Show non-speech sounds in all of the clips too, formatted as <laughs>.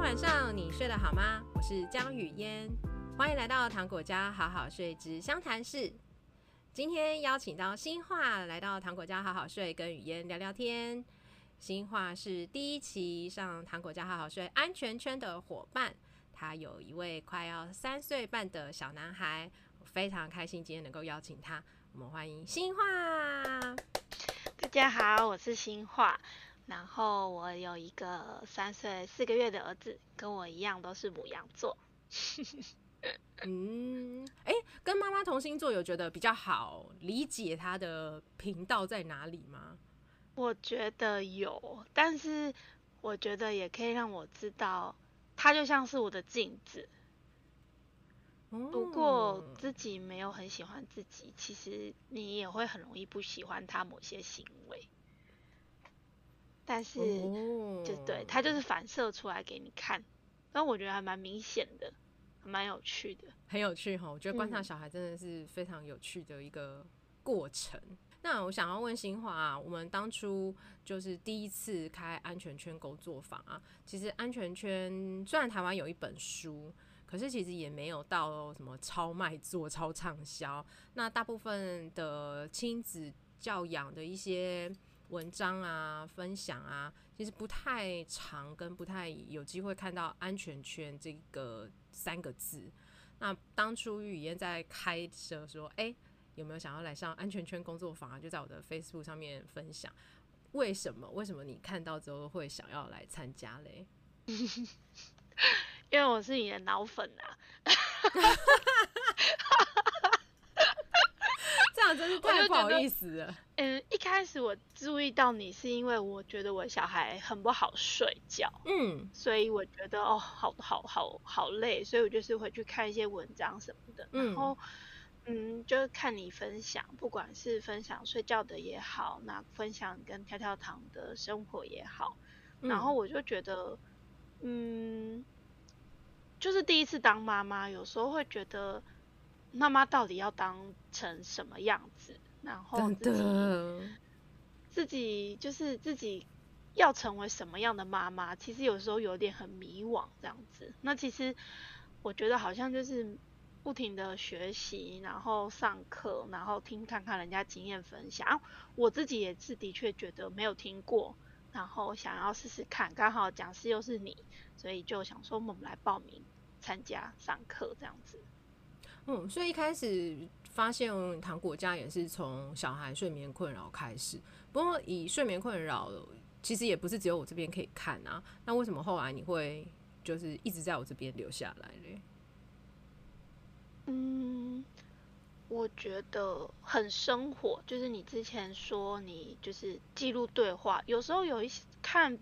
天晚上你睡得好吗？我是江雨嫣，欢迎来到糖果家好好睡之相谈室。今天邀请到新化来到糖果家好好睡，跟雨嫣聊聊天。新化是第一期上糖果家好好睡安全圈的伙伴，他有一位快要三岁半的小男孩，我非常开心今天能够邀请他。我们欢迎新化。大家好，我是新化。然后我有一个三岁四个月的儿子，跟我一样都是母羊座。<laughs> 嗯，哎，跟妈妈同星座有觉得比较好理解他的频道在哪里吗？我觉得有，但是我觉得也可以让我知道，他就像是我的镜子。不过自己没有很喜欢自己，其实你也会很容易不喜欢他某些行为。但是，就对，它就是反射出来给你看，但我觉得还蛮明显的，蛮有趣的，很有趣哈。我觉得观察小孩真的是非常有趣的一个过程。嗯、那我想要问新华啊，我们当初就是第一次开安全圈工作坊啊，其实安全圈虽然台湾有一本书，可是其实也没有到什么超卖座、超畅销。那大部分的亲子教养的一些。文章啊，分享啊，其实不太常，跟不太有机会看到“安全圈”这个三个字。那当初雨嫣在开设说：“哎、欸，有没有想要来上安全圈工作坊啊？”就在我的 Facebook 上面分享。为什么？为什么你看到之后会想要来参加嘞？<laughs> 因为我是你的脑粉啊。<laughs> 真是太不好意思了。嗯，一开始我注意到你是因为我觉得我小孩很不好睡觉，嗯，所以我觉得哦，好好好好累，所以我就是回去看一些文章什么的，嗯、然后嗯，就是看你分享，不管是分享睡觉的也好，那分享跟跳跳糖的生活也好，然后我就觉得，嗯，就是第一次当妈妈，有时候会觉得。妈妈到底要当成什么样子？然后自己自己就是自己要成为什么样的妈妈？其实有时候有点很迷惘这样子。那其实我觉得好像就是不停的学习，然后上课，然后听看看人家经验分享。我自己也是的确觉得没有听过，然后想要试试看。刚好讲师又是你，所以就想说我们来报名参加上课这样子。嗯，所以一开始发现糖果家也是从小孩睡眠困扰开始。不过以睡眠困扰，其实也不是只有我这边可以看啊。那为什么后来你会就是一直在我这边留下来嘞？嗯，我觉得很生活，就是你之前说你就是记录对话，有时候有一些看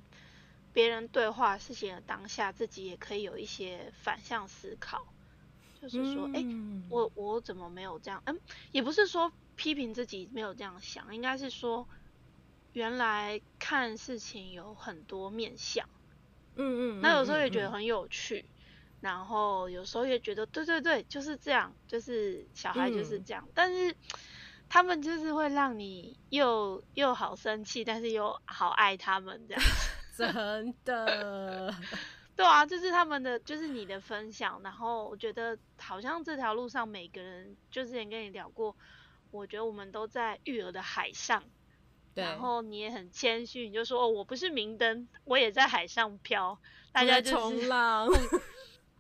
别人对话事情的当下，自己也可以有一些反向思考。就是说，哎、欸，我我怎么没有这样？嗯，也不是说批评自己没有这样想，应该是说，原来看事情有很多面相。嗯嗯。那有时候也觉得很有趣，然后有时候也觉得，对对对，就是这样，就是小孩就是这样。嗯、但是他们就是会让你又又好生气，但是又好爱他们这样。<laughs> 真的。对啊，就是他们的，就是你的分享，然后我觉得好像这条路上每个人，就之前跟你聊过，我觉得我们都在育儿的海上，对，然后你也很谦虚，你就说哦，我不是明灯，我也在海上漂，大家就是冲浪，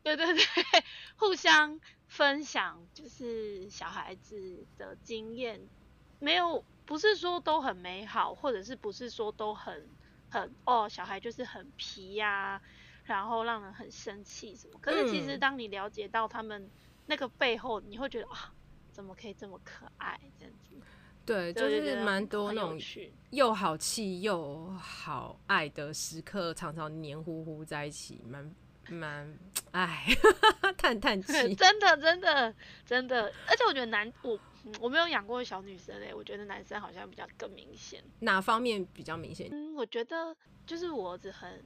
对对对，<laughs> 互相分享就是小孩子的经验，没有不是说都很美好，或者是不是说都很很哦，小孩就是很皮呀、啊。然后让人很生气什么？可是其实当你了解到他们那个背后，嗯、你会觉得啊，怎么可以这么可爱这样子？对，就是蛮多那种又好气又好爱的时刻，常常黏糊糊在一起，蛮蛮哎，<laughs> 叹叹气。<laughs> 真的，真的，真的。而且我觉得男我我没有养过小女生哎，我觉得男生好像比较更明显。哪方面比较明显？嗯，我觉得就是我儿子很。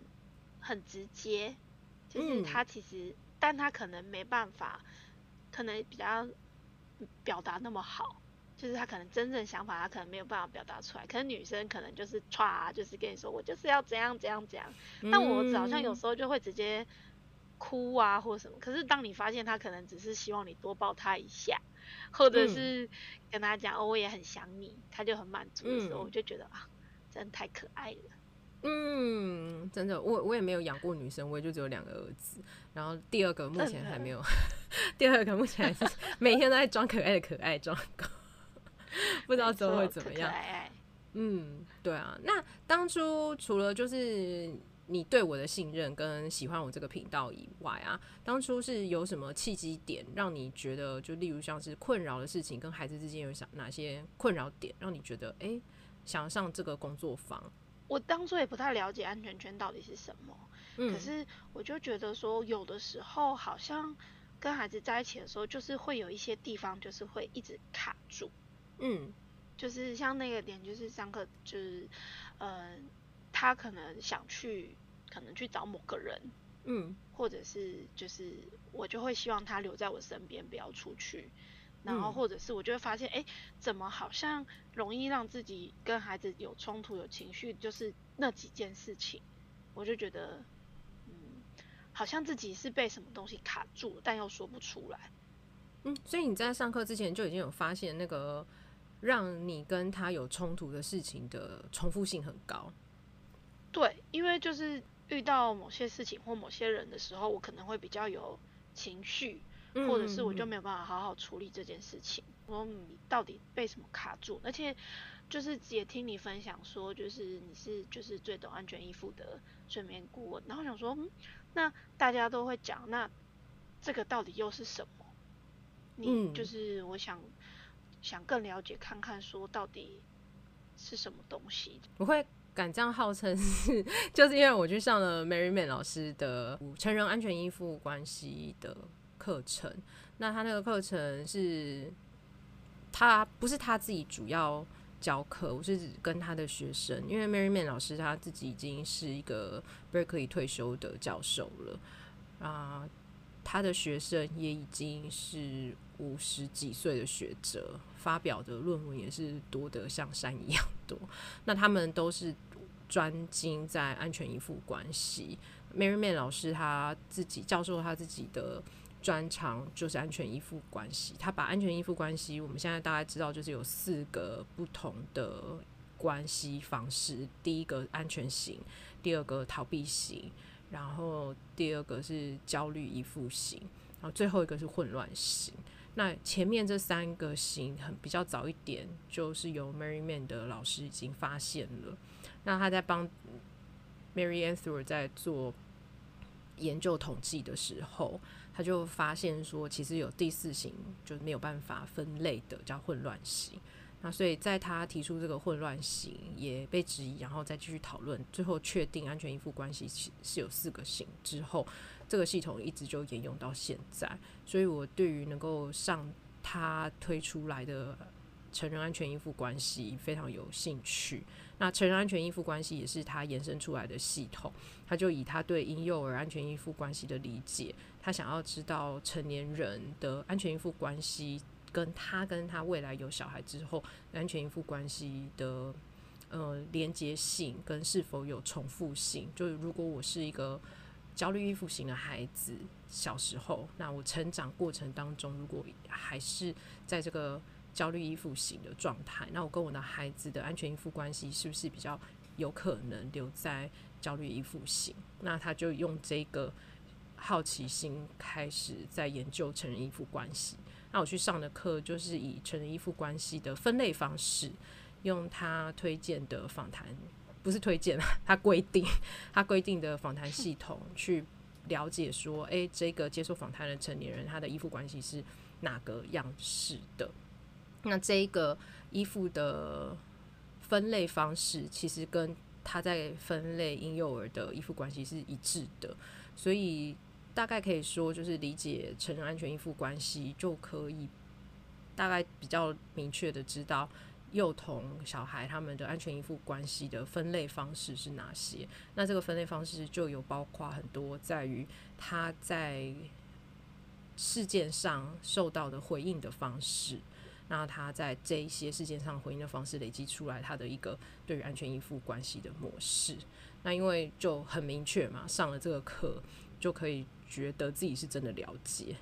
很直接，就是他其实，嗯、但他可能没办法，可能比较表达那么好，就是他可能真正想法，他可能没有办法表达出来。可是女生可能就是歘，就是跟你说我就是要怎样怎样怎样。但我好像有时候就会直接哭啊或什么。可是当你发现他可能只是希望你多抱他一下，或者是跟他讲、嗯哦、我也很想你，他就很满足的时候，嗯、我就觉得啊，真的太可爱了。嗯，真的，我我也没有养过女生，我也就只有两个儿子，然后第二个目前还没有，第二个目前还是 <laughs> 每天都在装可爱的可爱装狗，不知道之后会怎么样。嗯，对啊，那当初除了就是你对我的信任跟喜欢我这个频道以外啊，当初是有什么契机点让你觉得，就例如像是困扰的事情，跟孩子之间有想哪些困扰点，让你觉得哎、欸，想上这个工作坊？我当初也不太了解安全圈到底是什么，嗯，可是我就觉得说，有的时候好像跟孩子在一起的时候，就是会有一些地方就是会一直卡住，嗯，就是像那个点，就是上课就是，呃，他可能想去，可能去找某个人，嗯，或者是就是我就会希望他留在我身边，不要出去。然后或者是我就会发现，哎、嗯，怎么好像容易让自己跟孩子有冲突、有情绪，就是那几件事情，我就觉得，嗯，好像自己是被什么东西卡住了，但又说不出来。嗯，所以你在上课之前就已经有发现那个让你跟他有冲突的事情的重复性很高。对，因为就是遇到某些事情或某些人的时候，我可能会比较有情绪。或者是我就没有办法好好处理这件事情。我说你到底被什么卡住？而且就是也听你分享说，就是你是就是最懂安全依附的睡眠顾问。然后想说，嗯，那大家都会讲，那这个到底又是什么？你就是我想想更了解看看，说到底是什么东西？我会敢这样号称是，就是因为我去上了 Mary Man 老师的成人安全依附关系的。课程，那他那个课程是，他不是他自己主要教课，我是跟他的学生，因为 Mary Man 老师他自己已经是一个 Berkeley 退休的教授了啊，他的学生也已经是五十几岁的学者，发表的论文也是多得像山一样多。那他们都是专精在安全依附关系，Mary Man 老师他自己教授他自己的。专长就是安全依附关系，他把安全依附关系，我们现在大概知道就是有四个不同的关系方式。第一个安全型，第二个逃避型，然后第二个是焦虑依附型，然后最后一个是混乱型。那前面这三个型很比较早一点，就是由 Mary Man 的老师已经发现了。那他在帮 Mary Ann 在做研究统计的时候。他就发现说，其实有第四型就没有办法分类的，叫混乱型。那所以在他提出这个混乱型也被质疑，然后再继续讨论，最后确定安全依附关系是有四个型之后，这个系统一直就沿用到现在。所以我对于能够上他推出来的成人安全依附关系非常有兴趣。那成人安全依附关系也是他延伸出来的系统，他就以他对婴幼儿安全依附关系的理解，他想要知道成年人的安全依附关系，跟他跟他未来有小孩之后安全依附关系的呃连接性跟是否有重复性。就是如果我是一个焦虑依附型的孩子，小时候，那我成长过程当中，如果还是在这个焦虑依附型的状态，那我跟我的孩子的安全依附关系是不是比较有可能留在焦虑依附型？那他就用这个好奇心开始在研究成人依附关系。那我去上的课就是以成人依附关系的分类方式，用他推荐的访谈，不是推荐，他规定他规定的访谈系统去了解说，诶、这个接受访谈的成年人他的依附关系是哪个样式的？那这一个依附的分类方式，其实跟他在分类婴幼儿的依附关系是一致的，所以大概可以说，就是理解成人安全依附关系，就可以大概比较明确的知道幼童小孩他们的安全依附关系的分类方式是哪些。那这个分类方式就有包括很多，在于他在事件上受到的回应的方式。那他在这一些事件上回应的方式累积出来他的一个对于安全依附关系的模式。那因为就很明确嘛，上了这个课就可以觉得自己是真的了解。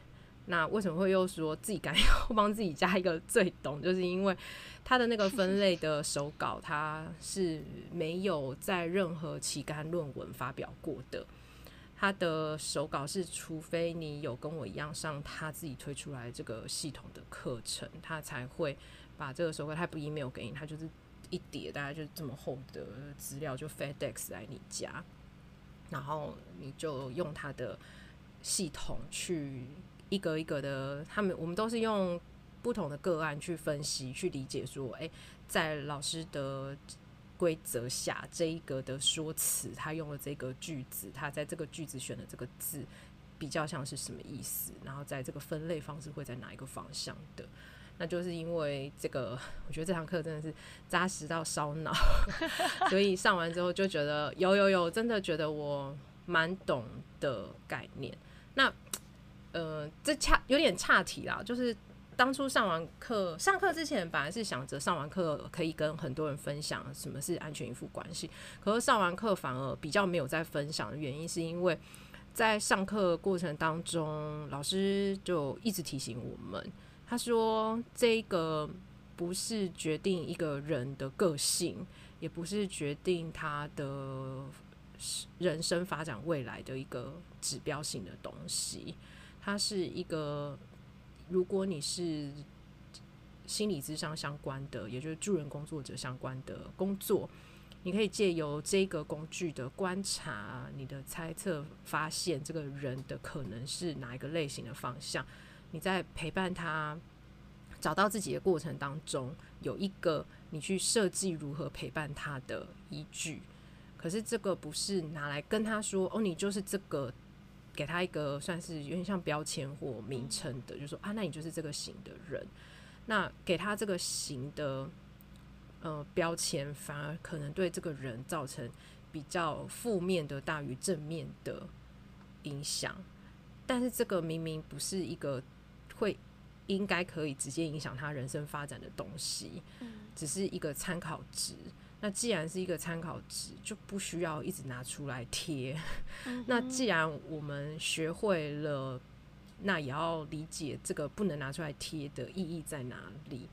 那为什么会又说自己敢要帮自己加一个最懂？就是因为他的那个分类的手稿，他是没有在任何期刊论文发表过的。他的手稿是，除非你有跟我一样上他自己推出来这个系统的课程，他才会把这个手稿，他不 email 给你，他就是一叠大概就这么厚的资料，就 FedEx 来你家，然后你就用他的系统去。一格一格的，他们我们都是用不同的个案去分析、去理解，说，诶，在老师的规则下，这一个的说辞，他用了这个句子，他在这个句子选的这个字，比较像是什么意思？然后在这个分类方式会在哪一个方向的？那就是因为这个，我觉得这堂课真的是扎实到烧脑，<laughs> 所以上完之后就觉得有有有，真的觉得我蛮懂的概念。那。呃，这差有点岔题啦。就是当初上完课，上课之前本来是想着上完课可以跟很多人分享什么是安全依附关系，可是上完课反而比较没有在分享的原因，是因为在上课过程当中，老师就一直提醒我们，他说这个不是决定一个人的个性，也不是决定他的人生发展未来的一个指标性的东西。它是一个，如果你是心理咨商相关的，也就是助人工作者相关的工作，你可以借由这个工具的观察，你的猜测，发现这个人的可能是哪一个类型的方向。你在陪伴他找到自己的过程当中，有一个你去设计如何陪伴他的依据。可是这个不是拿来跟他说，哦，你就是这个。给他一个算是有点像标签或名称的，就是说啊，那你就是这个型的人。那给他这个型的呃标签，反而可能对这个人造成比较负面的大于正面的影响。但是这个明明不是一个会应该可以直接影响他人生发展的东西，只是一个参考值。那既然是一个参考值，就不需要一直拿出来贴。<laughs> 嗯、那既然我们学会了，那也要理解这个不能拿出来贴的意义在哪里。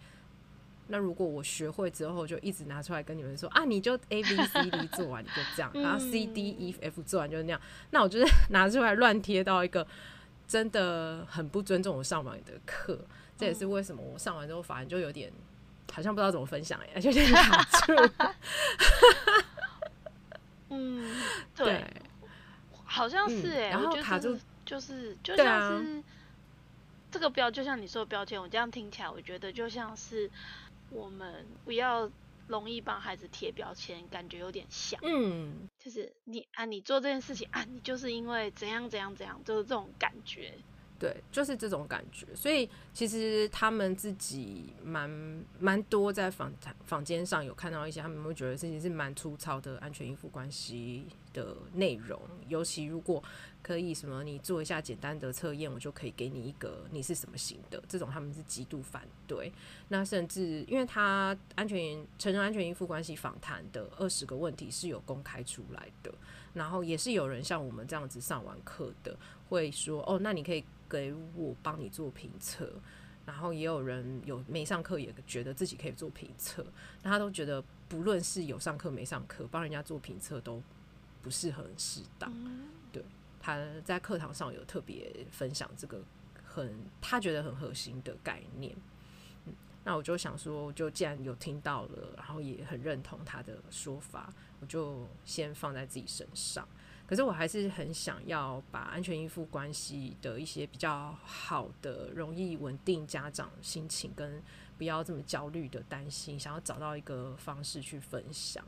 那如果我学会之后，就一直拿出来跟你们说啊，你就 A B C D 做完你就这样，然 <laughs> 后 C D E F 做完就是那样，那我就是 <laughs> 拿出来乱贴到一个真的很不尊重我上完的课。这也是为什么我上完之后反而就有点。好像不知道怎么分享哎，<laughs> 就有点卡住。嗯，对，对好像是哎、欸，然后卡住就是就像是这个标，就像你说的标签，我这样听起来，我觉得就像是我们不要容易帮孩子贴标签，感觉有点像，嗯，就是你啊，你做这件事情啊，你就是因为怎样怎样怎样，就是这种感觉。对，就是这种感觉，所以其实他们自己蛮蛮多在访谈房间上有看到一些，他们会觉得自己是蛮粗糙的安全依附关系的内容，尤其如果可以什么，你做一下简单的测验，我就可以给你一个你是什么型的，这种他们是极度反对。那甚至因为他安全成人安全依附关系访谈的二十个问题是有公开出来的，然后也是有人像我们这样子上完课的，会说哦，那你可以。给我帮你做评测，然后也有人有没上课也觉得自己可以做评测，那他都觉得不论是有上课没上课，帮人家做评测都不是很适当。对，他在课堂上有特别分享这个很他觉得很核心的概念。嗯，那我就想说，就既然有听到了，然后也很认同他的说法，我就先放在自己身上。可是我还是很想要把安全依附关系的一些比较好的、容易稳定家长心情跟不要这么焦虑的担心，想要找到一个方式去分享。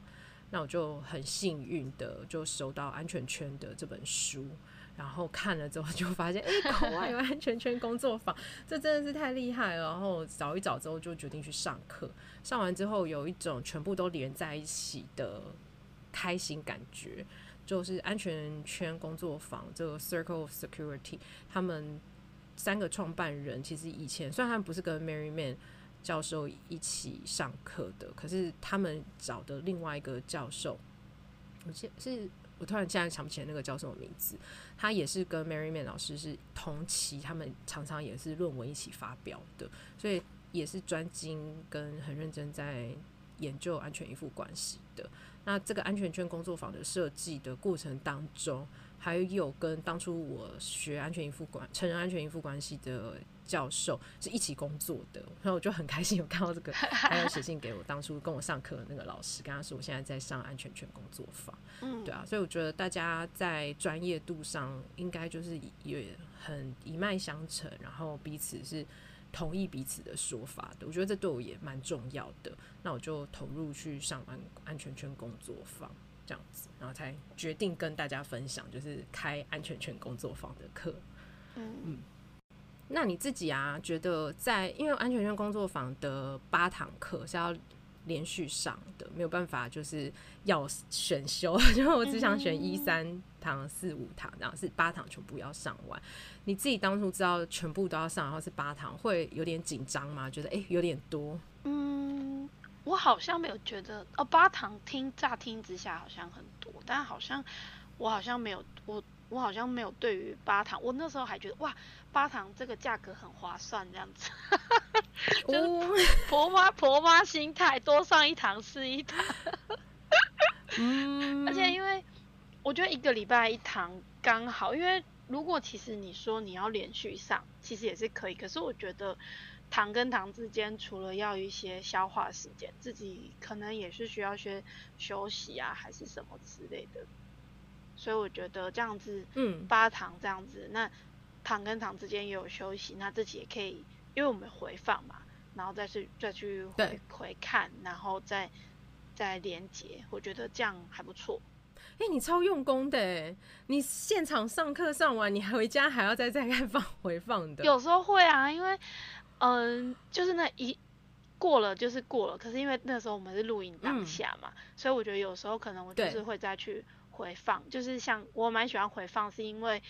那我就很幸运的就收到安全圈的这本书，然后看了之后就发现，<laughs> 哎、欸，国外有安全圈工作坊，这真的是太厉害了。然后找一找之后就决定去上课，上完之后有一种全部都连在一起的开心感觉。就是安全圈工作坊这个 Circle of Security，他们三个创办人其实以前虽然他们不是跟 Mary Man 教授一起上课的，可是他们找的另外一个教授，我记是我突然现在想不起来那个叫什么名字，他也是跟 Mary Man 老师是同期，他们常常也是论文一起发表的，所以也是专精跟很认真在研究安全依附关系的。那这个安全圈工作坊的设计的过程当中，还有跟当初我学安全依附关成人安全依附关系的教授是一起工作的，然后我就很开心有看到这个，还有写信给我当初跟我上课的那个老师，跟他说我现在在上安全圈工作坊，嗯，对啊，所以我觉得大家在专业度上应该就是也很一脉相承，然后彼此是。同意彼此的说法的，我觉得这对我也蛮重要的。那我就投入去上安安全圈工作坊这样子，然后才决定跟大家分享，就是开安全圈工作坊的课。嗯嗯，那你自己啊，觉得在因为安全圈工作坊的八堂课是要连续上的，没有办法就是要选修，<laughs> 因为我只想选一三堂、四五堂，然后是八堂全部要上完。你自己当初知道全部都要上，然后是八堂，会有点紧张吗？觉得诶、有点多。嗯，我好像没有觉得哦，八堂听乍听之下好像很多，但好像我好像没有我我好像没有对于八堂，我那时候还觉得哇，八堂这个价格很划算这样子，<laughs> 就是婆妈婆妈心态，多上一堂是一堂。嗯，<laughs> 而且因为我觉得一个礼拜一堂刚好，因为。如果其实你说你要连续上，其实也是可以。可是我觉得堂跟堂之间，除了要一些消化时间，自己可能也是需要些休息啊，还是什么之类的。所以我觉得这样子，嗯，八堂这样子，那堂跟堂之间也有休息，那自己也可以，因为我们回放嘛，然后再去再去回回看，然后再再连接，我觉得这样还不错。哎、欸，你超用功的哎！你现场上课上完，你还回家还要再再看放回放的。有时候会啊，因为嗯，就是那一过了就是过了。可是因为那时候我们是录影当下嘛，嗯，所以我觉得有时候可能我就是会再去回放。就是像我蛮喜欢回放，是因为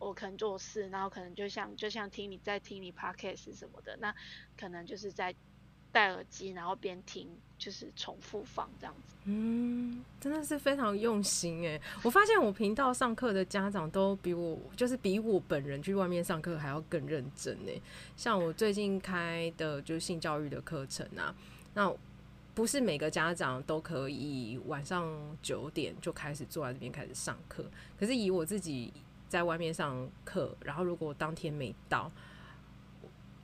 我可能做事，然后可能就像就像听你在听你 podcast 什么的，那可能就是在。戴耳机，然后边听，就是重复放这样子。嗯，真的是非常用心哎！我发现我频道上课的家长都比我，就是比我本人去外面上课还要更认真哎。像我最近开的就是性教育的课程啊，那不是每个家长都可以晚上九点就开始坐在这边开始上课。可是以我自己在外面上课，然后如果当天没到。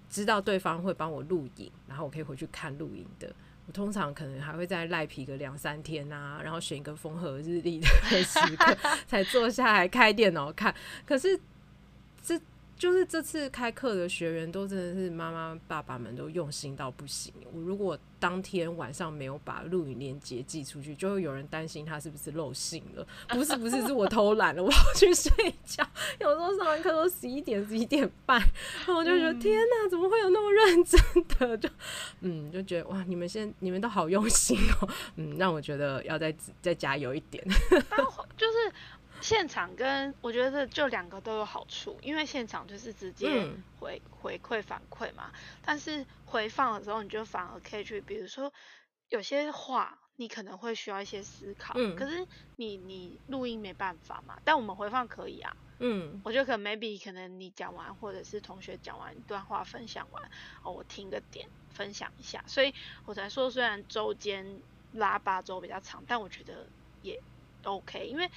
知道对方会帮我录影，然后我可以回去看录影的。我通常可能还会再赖皮个两三天啊，然后选一个风和日丽的 <laughs> 时刻才坐下来开电脑看。可是这。就是这次开课的学员都真的是妈妈爸爸们都用心到不行。我如果当天晚上没有把录影链接寄出去，就会有人担心他是不是漏信了。<laughs> 不是不是，是我偷懒了，我要去睡觉。有时候上完课都十一点十一点半，然后我就觉得、嗯、天哪，怎么会有那么认真的？就嗯，就觉得哇，你们现你们都好用心哦。嗯，让我觉得要再再加油一点。<laughs> 就是。现场跟我觉得就两个都有好处，因为现场就是直接回、嗯、回馈反馈嘛，但是回放的时候你就反而可以去，比如说有些话你可能会需要一些思考，嗯、可是你你录音没办法嘛，但我们回放可以啊，嗯，我觉得可能 maybe 可能你讲完或者是同学讲完一段话分享完，哦，我听个点分享一下，所以我才说虽然周间拉八周比较长，但我觉得也 OK，因为。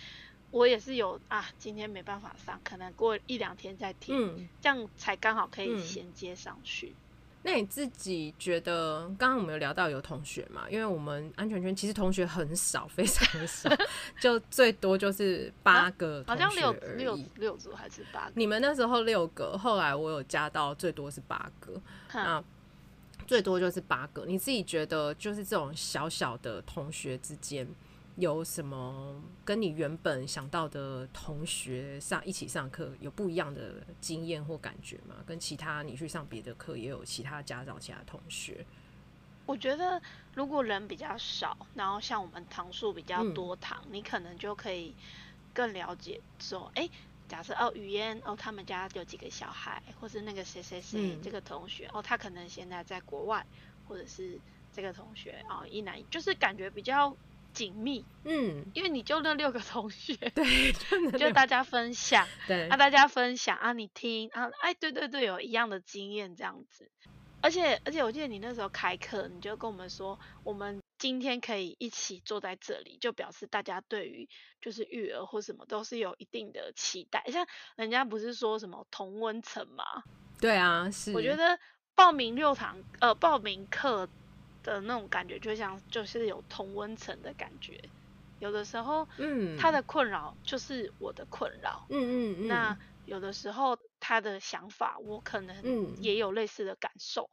我也是有啊，今天没办法上，可能过一两天再听，嗯，这样才刚好可以衔接上去。嗯。那你自己觉得，刚刚我们有聊到有同学嘛？因为我们安全圈其实同学很少，非常少，<laughs> 就最多就是八个。好像六六六组还是八个？你们那时候六个，后来我有加到最多是八个，那最多就是八个。你自己觉得，就是这种小小的同学之间。有什么跟你原本想到的同学上一起上课有不一样的经验或感觉吗？跟其他你去上别的课也有其他家长、其他同学？我觉得如果人比较少，然后像我们堂数比较多堂，嗯，你可能就可以更了解说，哎，假设哦，语言哦，他们家有几个小孩，或是那个谁谁谁这个同学、嗯、哦，他可能现在在国外，或者是这个同学啊、哦，一男就是感觉比较紧密，嗯，因为你就那六个同学，<laughs> 对，就大家分享，对，啊，大家分享啊，你听啊，哎，对对对，有一样的经验这样子，而且而且我记得你那时候开课，你就跟我们说，我们今天可以一起坐在这里，就表示大家对于就是育儿或什么都是有一定的期待，像人家不是说什么同温层吗？对啊，是，我觉得报名六堂呃报名课。的那种感觉，就像就是有同温层的感觉，有的时候，嗯，他的困扰就是我的困扰，嗯嗯。嗯，那有的时候他的想法，我可能也有类似的感受，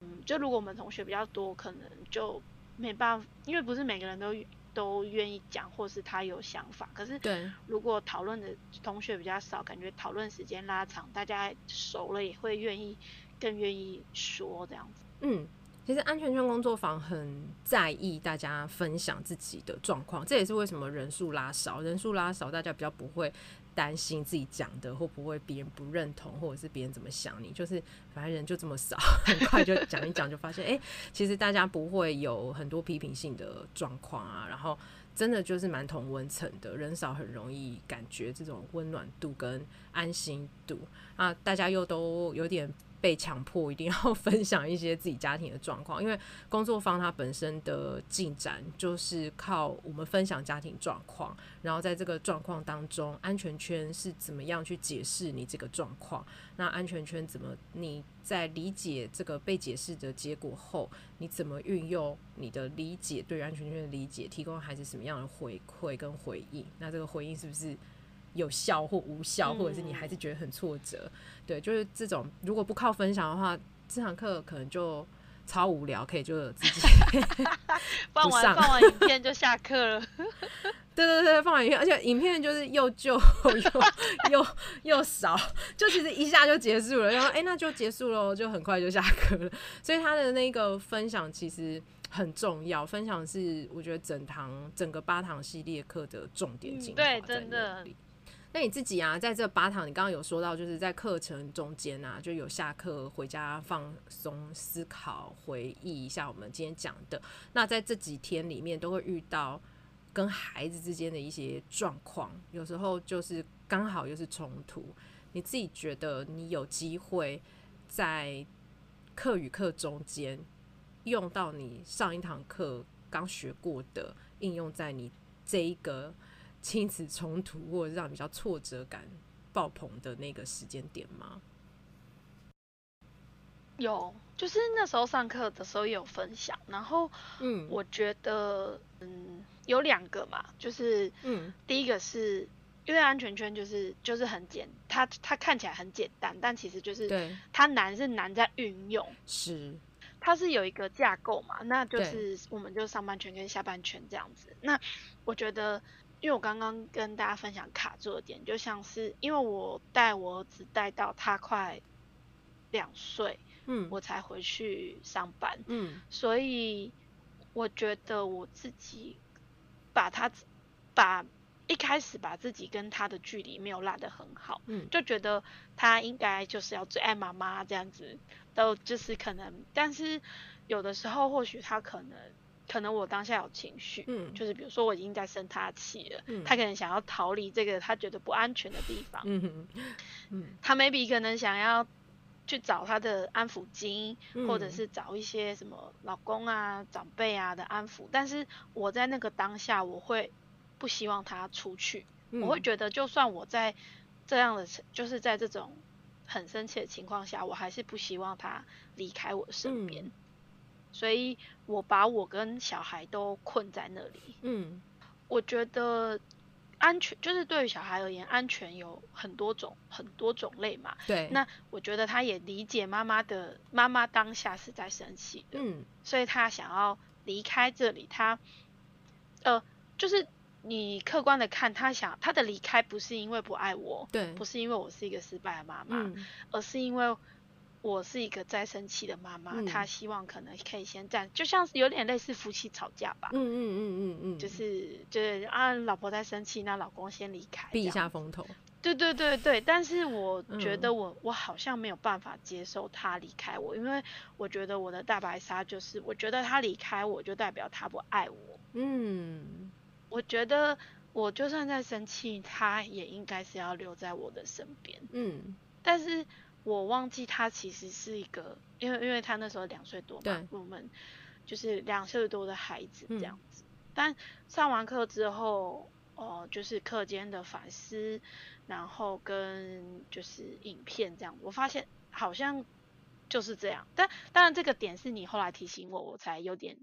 嗯，就如果我们同学比较多，可能就没办法，因为不是每个人都都愿意讲，或是他有想法，可是，对，如果讨论的同学比较少，感觉讨论时间拉长，大家熟了也会愿意更愿意说这样子，嗯。其实安全圈工作坊很在意大家分享自己的状况，这也是为什么人数拉少。人数拉少，大家比较不会担心自己讲的会不会别人不认同，或者是别人怎么想你。就是反正人就这么少，很快就讲一讲，就发现哎、其实大家不会有很多批评性的状况啊。然后真的就是蛮同温层的，人少很容易感觉这种温暖度跟安心度啊，大家又都有点。被强迫一定要 <laughs> 分享一些自己家庭的状况，因为工作方它本身的进展就是靠我们分享家庭状况，然后在这个状况当中，安全圈是怎么样去解释你这个状况？那安全圈怎么你在理解这个被解释的结果后，你怎么运用你的理解对安全圈的理解，提供孩子什么样的回馈跟回应？那这个回应是不是？有效或无效，或者是你还是觉得很挫折，嗯、对，就是这种。如果不靠分享的话，这堂课可能就超无聊，可以就自己 <laughs> 放完放完影片就下课了。<laughs> 对对对，放完影片，而且影片就是又旧 <laughs> 又又又少，就其实一下就结束了。然后哎，那就结束喽，就很快就下课了。所以他的那个分享其实很重要，分享是我觉得整堂整个八堂系列课的重点精华、嗯、对，真的。那你自己啊，在这八堂，你刚刚有说到，就是在课程中间啊，就有下课回家放松、思考、回忆一下我们今天讲的。那在这几天里面，都会遇到跟孩子之间的一些状况，有时候就是刚好又是冲突。你自己觉得你有机会在课与课中间用到你上一堂课刚学过的，应用在你这一个。亲子冲突或者让你比较挫折感爆棚的那个时间点吗？有，就是那时候上课的时候也有分享，然后嗯，我觉得嗯有两个嘛，就是嗯，第一个是因为安全圈就是就是很简，它它看起来很简单，但其实就是对。它难是难在运用，是。它是有一个架构嘛，那就是我们就上半圈跟下半圈这样子，那我觉得。因为我刚刚跟大家分享卡住的点，就像是因为我带我儿子带到他快两岁，嗯，我才回去上班，嗯，所以我觉得我自己把他把一开始把自己跟他的距离没有拉得很好，嗯，就觉得他应该就是要最爱妈妈这样子，都就是可能，但是有的时候或许他可能。可能我当下有情绪，嗯，就是比如说我已经在生他气了，嗯，他可能想要逃离这个他觉得不安全的地方，嗯嗯，他 maybe 可能想要去找他的安抚巾，嗯，或者是找一些什么老公啊、长辈啊的安抚，但是我在那个当下，我会不希望他出去，嗯，我会觉得就算我在这样的，就是在这种很生气的情况下，我还是不希望他离开我身边。嗯所以我把我跟小孩都困在那里。嗯，我觉得安全就是对于小孩而言，安全有很多种很多种类嘛。对。那我觉得他也理解妈妈的妈妈当下是在生气的。嗯。所以他想要离开这里，他呃，就是你客观的看，他想他的离开不是因为不爱我，对，不是因为我是一个失败的妈妈，嗯，而是因为。我是一个在生气的妈妈，她、嗯、希望可能可以先暂，就像是有点类似夫妻吵架吧。嗯嗯嗯嗯嗯，就是就是啊，老婆在生气，那老公先离开，避一下风头。对对对对，但是我觉得我、嗯、我好像没有办法接受他离开我，因为我觉得我的大白鲨就是，我觉得他离开我就代表他不爱我。嗯，我觉得我就算在生气，他也应该是要留在我的身边。嗯，但是我忘记他其实是一个，因为因为他那时候两岁多嘛，我们就是两岁多的孩子这样子。嗯、但上完课之后，哦、呃，就是课间的反思。然后跟就是影片这样，我发现好像就是这样。但当然这个点是你后来提醒我，我才有点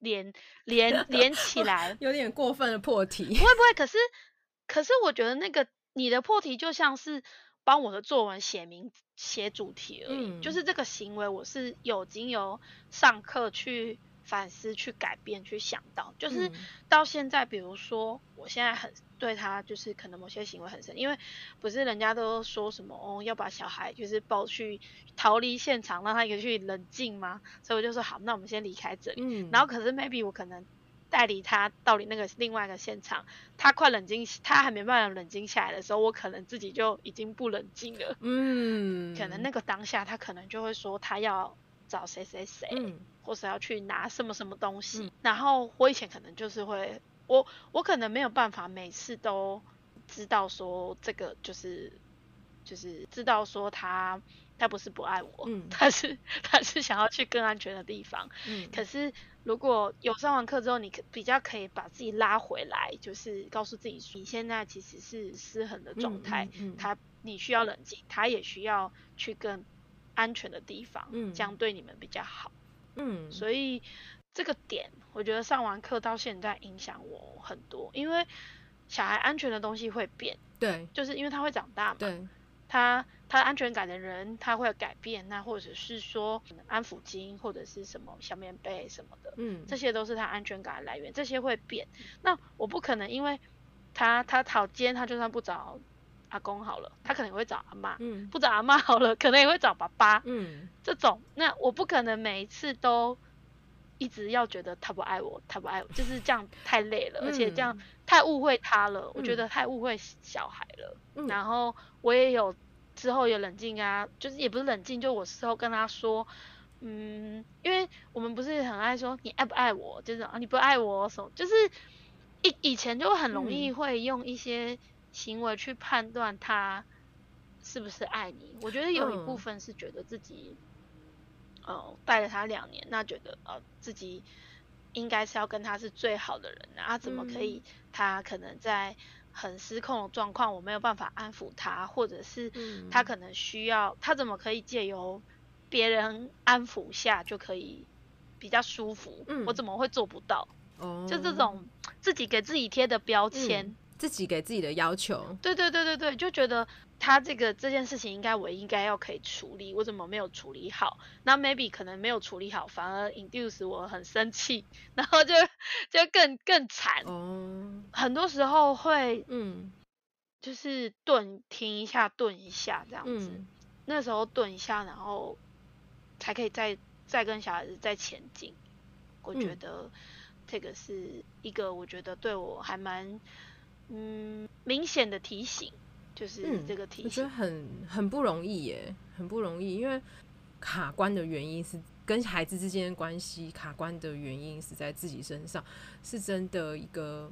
连连 <laughs> 连起来，<laughs> 有点过分的破题。不会不会，可是可是我觉得那个你的破题就像是帮我的作文写名写主题而已，嗯、就是这个行为我是有经由上课去。反思、去改变、去想到，就是到现在，比如说，我现在很对他，就是可能某些行为很深，因为不是人家都说什么哦，要把小孩就是抱去逃离现场，让他一个去冷静吗？所以我就说好，那我们先离开这里。嗯。然后可是 maybe 我可能带领他到你那个另外一个现场，他快冷静，他还没办法冷静下来的时候，我可能自己就已经不冷静了。嗯。可能那个当下，他可能就会说他要。找谁谁谁，嗯，或是要去拿什么什么东西，嗯、然后我以前可能就是会，我我可能没有办法每次都知道说这个就是就是知道说他他不是不爱我，嗯，<laughs> 他是他是想要去更安全的地方，嗯，可是如果有上完课之后，你可比较可以把自己拉回来，就是告诉自己说你现在其实是失衡的状态，嗯，嗯，嗯，他你需要冷静，他也需要去更。安全的地方，嗯，这样对你们比较好，嗯，所以这个点，我觉得上完课到现在影响我很多，因为小孩安全的东西会变，对，就是因为他会长大嘛，对，他他安全感的人他会改变，那或者是说安抚巾或者是什么小棉被什么的，嗯，这些都是他安全感的来源，这些会变，那我不可能因为他他讨尖，他就算不找。阿公好了，他可能会找阿妈，嗯，不找阿妈好了，可能也会找爸爸，嗯，这种，那我不可能每一次都一直要觉得他不爱我，他不爱我，就是这样太累了，嗯、而且这样太误会他了，嗯、我觉得太误会小孩了。嗯、然后我也有之后也冷静啊，就是也不是冷静，就我事后跟他说，嗯，因为我们不是很爱说你爱不爱我，就是啊你不爱我什么，就是以以前就很容易会用一些。行为去判断他是不是爱你，我觉得有一部分是觉得自己，呃，带了他两年，那觉得呃自己应该是要跟他是最好的人，啊，怎么可以他可能在很失控的状况，我没有办法安抚他，或者是他可能需要，他怎么可以借由别人安抚下就可以比较舒服，我怎么会做不到？就这种自己给自己贴的标签。自己给自己的要求，对对对对对，就觉得他这个这件事情应该我应该要可以处理，我怎么没有处理好？那 maybe 可能没有处理好，反而 induce 我很生气，<laughs> 然后就就更更惨。哦，很多时候会，嗯，就是顿停一下，顿一下这样子。嗯，那时候顿一下，然后才可以再再跟小孩子再前进。我觉得这个是一个，我觉得对我还蛮。嗯，明显的提醒就是这个提醒，嗯、我觉得很很不容易耶，很不容易，因为卡关的原因是跟孩子之间的关系，卡关的原因是在自己身上，是真的一个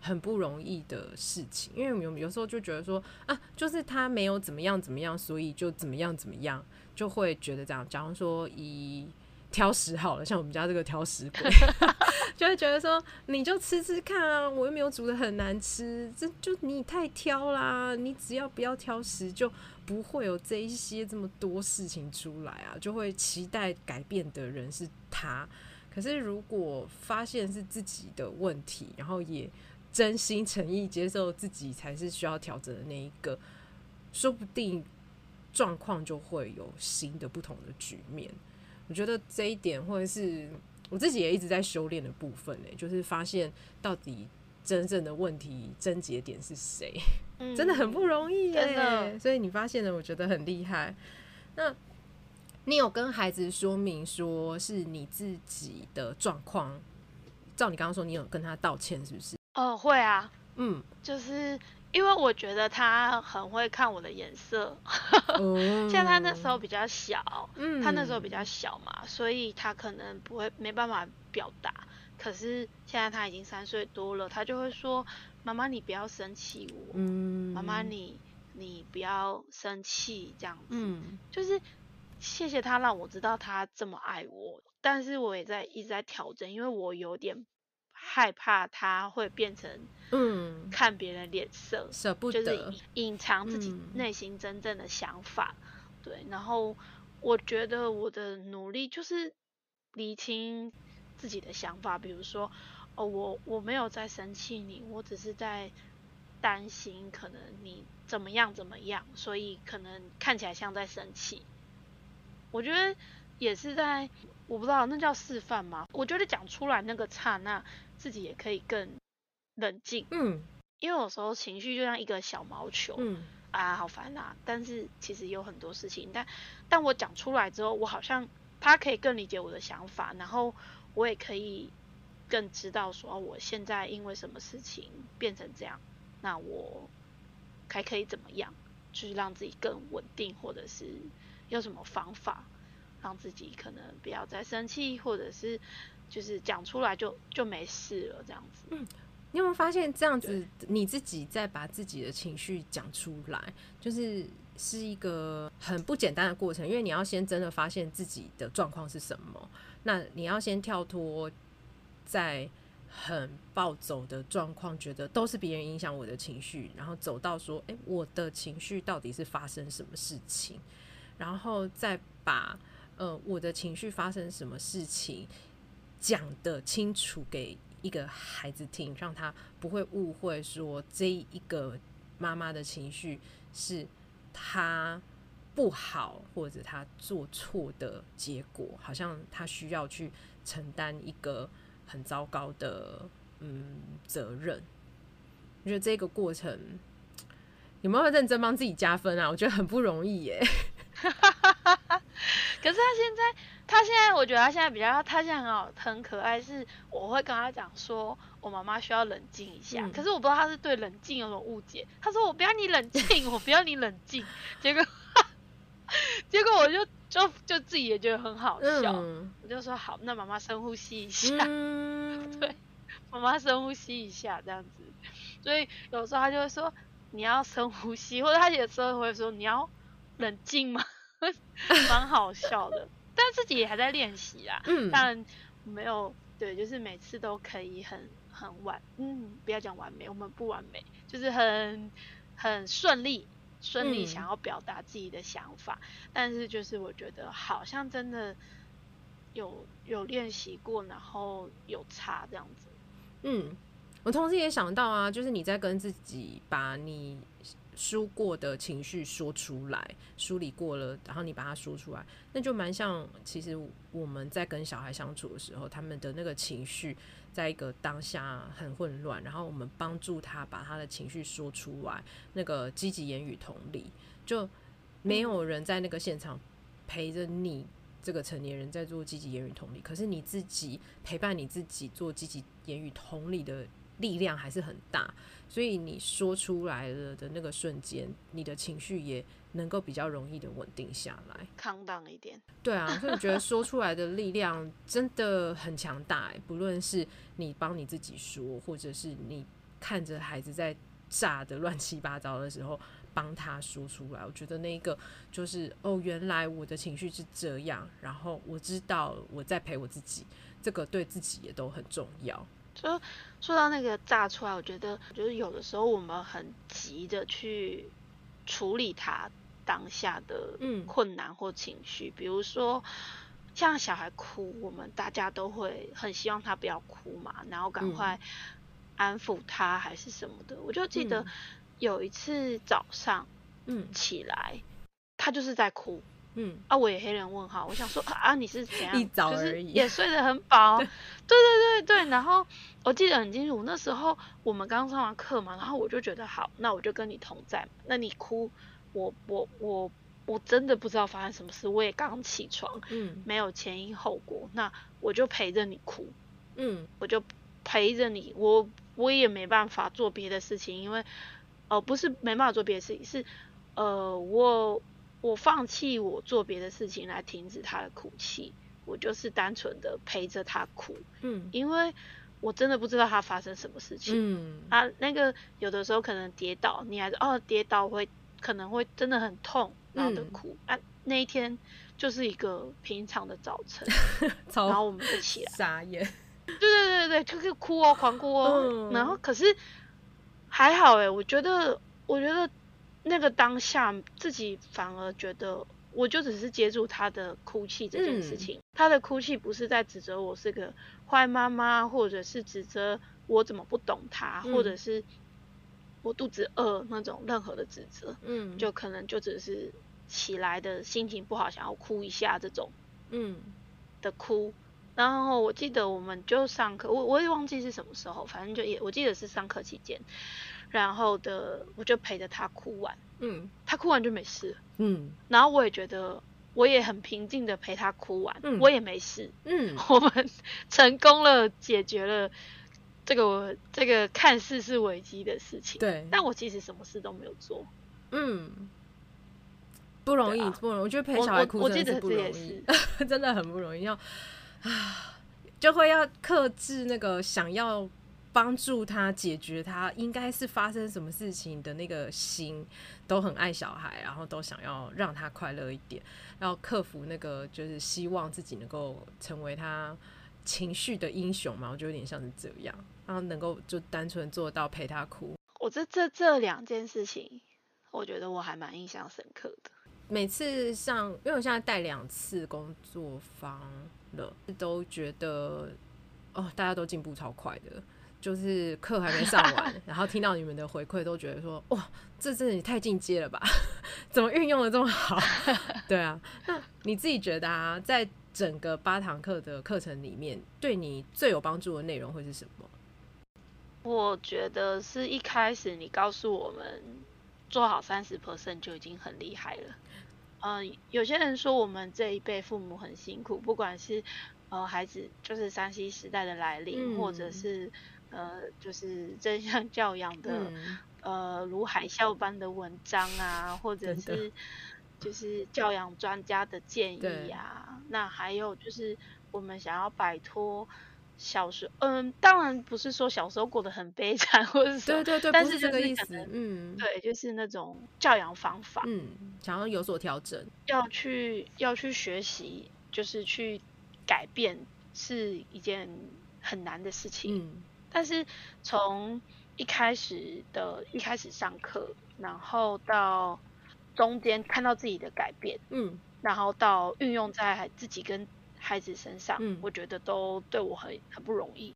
很不容易的事情。因为有有时候就觉得说啊，就是他没有怎么样怎么样，所以就怎么样怎么样，就会觉得这样。假如说以挑食好了，像我们家这个挑食鬼。<laughs> 就会觉得说，你就吃吃看啊，我又没有煮的很难吃，这就你太挑啦，你只要不要挑食，就不会有这一些这么多事情出来啊，就会期待改变的人是他。可是如果发现是自己的问题，然后也真心诚意接受自己才是需要调整的那一个，说不定状况就会有新的不同的局面。我觉得这一点或者是。我自己也一直在修炼的部分呢，就是发现到底真正的问题症结点是谁，嗯、<laughs> 真的很不容易耶。的所以你发现了，我觉得很厉害。那你有跟孩子说明说是你自己的状况？照你刚刚说，你有跟他道歉是不是？哦，会啊，嗯，就是因为我觉得他很会看我的颜色，<laughs> 像他那时候比较小，嗯，他那时候比较小嘛，所以他可能不会没办法表达。可是现在他已经三岁多了，他就会说：“妈妈，你不要生气我，嗯，妈妈你你不要生气，这样子，嗯，就是谢谢他让我知道他这么爱我，但是我也在一直在调整，因为我有点。”害怕他会变成，嗯，看别人脸色，舍不得，就是隐藏自己内心真正的想法，嗯，对。然后我觉得我的努力就是理清自己的想法，比如说，哦，我我没有在生气你，我只是在担心可能你怎么样怎么样，所以可能看起来像在生气。我觉得也是在，我不知道那叫示范吗？我觉得讲出来那个刹那。自己也可以更冷静，嗯，因为有时候情绪就像一个小毛球，嗯，啊，好烦啊！但是其实有很多事情，但但我讲出来之后，我好像他可以更理解我的想法，然后我也可以更知道说我现在因为什么事情变成这样，那我还可以怎么样，就是让自己更稳定，或者是有什么方法让自己可能不要再生气，或者是。就是讲出来就就没事了，这样子。嗯，你有没有发现这样子，你自己在把自己的情绪讲出来，就是是一个很不简单的过程，因为你要先真的发现自己的状况是什么，那你要先跳脱在很暴走的状况，觉得都是别人影响我的情绪，然后走到说，欸，我的情绪到底是发生什么事情，然后再把呃我的情绪发生什么事情。讲得清楚给一个孩子听，让他不会误会说这一个妈妈的情绪是他不好或者他做错的结果，好像他需要去承担一个很糟糕的嗯责任。我觉得这个过程有没有认真帮自己加分啊？我觉得很不容易耶。<laughs> <laughs> 可是他现在。他现在，我觉得他现在比较，他现在很好，很可爱。是我会跟他讲说，我妈妈需要冷静一下。嗯。可是我不知道他是对冷静有种误解。他说我不要你冷静，我不要你冷静。结果，<laughs> 结果我就就就自己也觉得很好笑。嗯。我就说好，那妈妈深呼吸一下。嗯。<laughs> 对，妈妈深呼吸一下这样子。所以有时候他就会说你要深呼吸，或者他有时候会说你要冷静吗？<laughs> 蛮好笑的。但自己也还在练习啊，嗯，但没有对，就是每次都可以很很完，嗯，不要讲完美，我们不完美，就是很很顺利，顺利想要表达自己的想法，嗯，但是就是我觉得好像真的有有练习过，然后有差这样子，嗯，我同时也想到啊，就是你在跟自己把你。输过的情绪说出来，梳理过了，然后你把它说出来，那就蛮像。其实我们在跟小孩相处的时候，他们的那个情绪，在一个当下很混乱，然后我们帮助他把他的情绪说出来，那个积极言语同理，就没有人在那个现场陪着你这个成年人在做积极言语同理，可是你自己陪伴你自己做积极言语同理的力量还是很大。所以你说出来了的那个瞬间，你的情绪也能够比较容易的稳定下来，康荡一点。对啊，所以我觉得说出来的力量真的很强大欸。不论是你帮你自己说，或者是你看着孩子在炸得乱七八糟的时候，帮他说出来，我觉得那个就是哦，原来我的情绪是这样，然后我知道我在陪我自己，这个对自己也都很重要。就说到那个炸出来，我觉得就是有的时候我们很急的去处理他当下的困难或情绪，嗯，比如说像小孩哭，我们大家都会很希望他不要哭嘛，然后赶快安抚他还是什么的。我就记得有一次早上，嗯，起来，他就是在哭。嗯啊，我也黑人问号，我想说啊，你是怎样？一早而已，就是也睡得很饱。<laughs> 对对对对，然后我记得很清楚，那时候我们刚上完课嘛，然后我就觉得好，那我就跟你同在。那你哭，我我我我真的不知道发生什么事，我也刚起床，嗯，没有前因后果，那我就陪着你哭，嗯，我就陪着你，我我也没办法做别的事情，因为。呃，不是没办法做别的事情，是呃，我我放弃我做别的事情来停止他的哭泣，我就是单纯的陪着他哭，嗯，因为我真的不知道他发生什么事情，嗯，啊，那个有的时候可能跌倒，你还是哦跌倒会可能会真的很痛，然后就哭，嗯、啊，那一天就是一个平常的早晨，<laughs> 然后我们就起来，傻眼。<laughs> 对对对对，就是哭哦，狂哭哦。嗯、然后可是还好哎，我觉得，我觉得那个当下自己反而觉得，我就只是接住他的哭泣这件事情。嗯、他的哭泣不是在指责我是个坏妈妈，或者是指责我怎么不懂他，嗯、或者是我肚子饿那种任何的指责。嗯，就可能就只是起来的心情不好，想要哭一下这种。嗯，的哭。然后我记得我们就上课，我我也忘记是什么时候，反正就也我记得是上课期间，然后的我就陪着他哭完，嗯，他哭完就没事，嗯，然后我也觉得我也很平静的陪他哭完，嗯，我也没事，嗯，<laughs> 我们。成功了解决了这个这个看似是危机的事情，对，但我其实什么事都没有做，嗯，不容易，啊、不容易，我觉得陪小孩哭真的是不容易，<laughs> 真的很不容易要。啊，就会要克制那个想要帮助他解决他应该是发生什么事情的那个心，都很爱小孩，然后都想要让他快乐一点，要克服那个就是希望自己能够成为他情绪的英雄嘛，我觉得有点像是这样，然后能够就单纯做到陪他哭。我这这这两件事情，我觉得我还蛮印象深刻的。每次上，因为我现在带两次工作坊。了，都觉得哦，大家都进步超快的，就是课还没上完，<laughs> 然后听到你们的回馈，都觉得说哇，这真的也太进阶了吧？<laughs> 怎么运用的这么好？<laughs> 对啊，那你自己觉得啊，在整个八堂课的课程里面，对你最有帮助的内容会是什么？我觉得是一开始你告诉我们做好三十 percent 就已经很厉害了。嗯、呃，有些人说我们这一辈父母很辛苦，不管是呃孩子就是山西时代的来临，嗯、或者是呃就是正向教养的、嗯、呃如海啸般的文章啊，或者是就是教养专家的建议啊，那还有就是我们想要摆脱。小时候，嗯，当然不是说小时候过得很悲惨，或者是对对对，但是，是这个意思，嗯，对，就是那种教养方法，嗯，想要有所调整，要去要去学习，就是去改变是一件很难的事情，嗯，但是从一开始的一开始上课，然后到中间看到自己的改变，嗯，然后到运用在自己跟孩子身上，嗯，我觉得都对我很很不容易。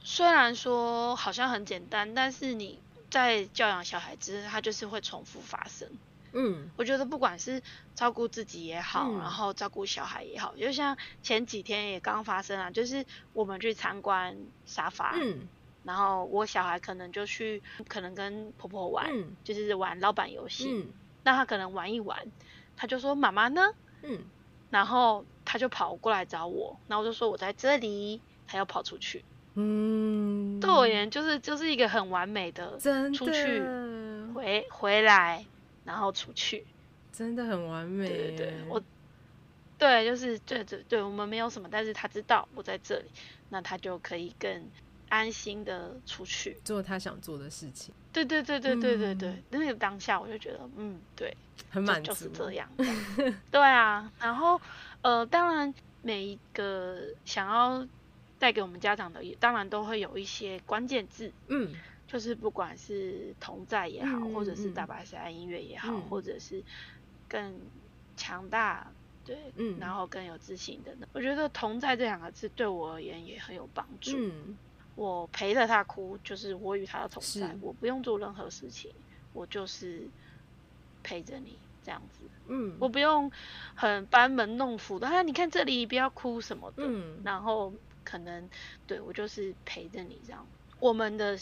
虽然说好像很简单，但是你在教养小孩子，他就是会重复发生。嗯，我觉得不管是照顾自己也好，嗯、然后照顾小孩也好，就像前几天也刚发生啊，就是我们去参观沙发，嗯，然后我小孩可能就去，可能跟婆婆玩，嗯、就是玩老板游戏，嗯，那他可能玩一玩，他就说妈妈呢？嗯。然后他就跑过来找我，然后我就说我在这里，他要跑出去。嗯，对我而言就是就是一个很完美的。出去回回来，然后出去，真的很完美。对对对，我对就是对对对，我们没有什么，但是他知道我在这里，那他就可以更安心的出去做他想做的事情。对对对对对对对，那个当下我就觉得嗯对。很满足，就是这样。<laughs> 对啊，然后呃，当然每一个想要带给我们家长的，也当然都会有一些关键字，嗯，就是不管是同在也好，嗯、或者是大白山音乐也好，嗯、或者是更强大，对，嗯，然后更有自信的，我觉得同在这两个字对我而言也很有帮助。嗯，我陪着他哭，就是我与他的同在，我不用做任何事情，我就是。陪着你这样子，嗯，我不用很班门弄斧的，啊，你看这里不要哭什么的，嗯，然后可能对我就是陪着你这样。我们的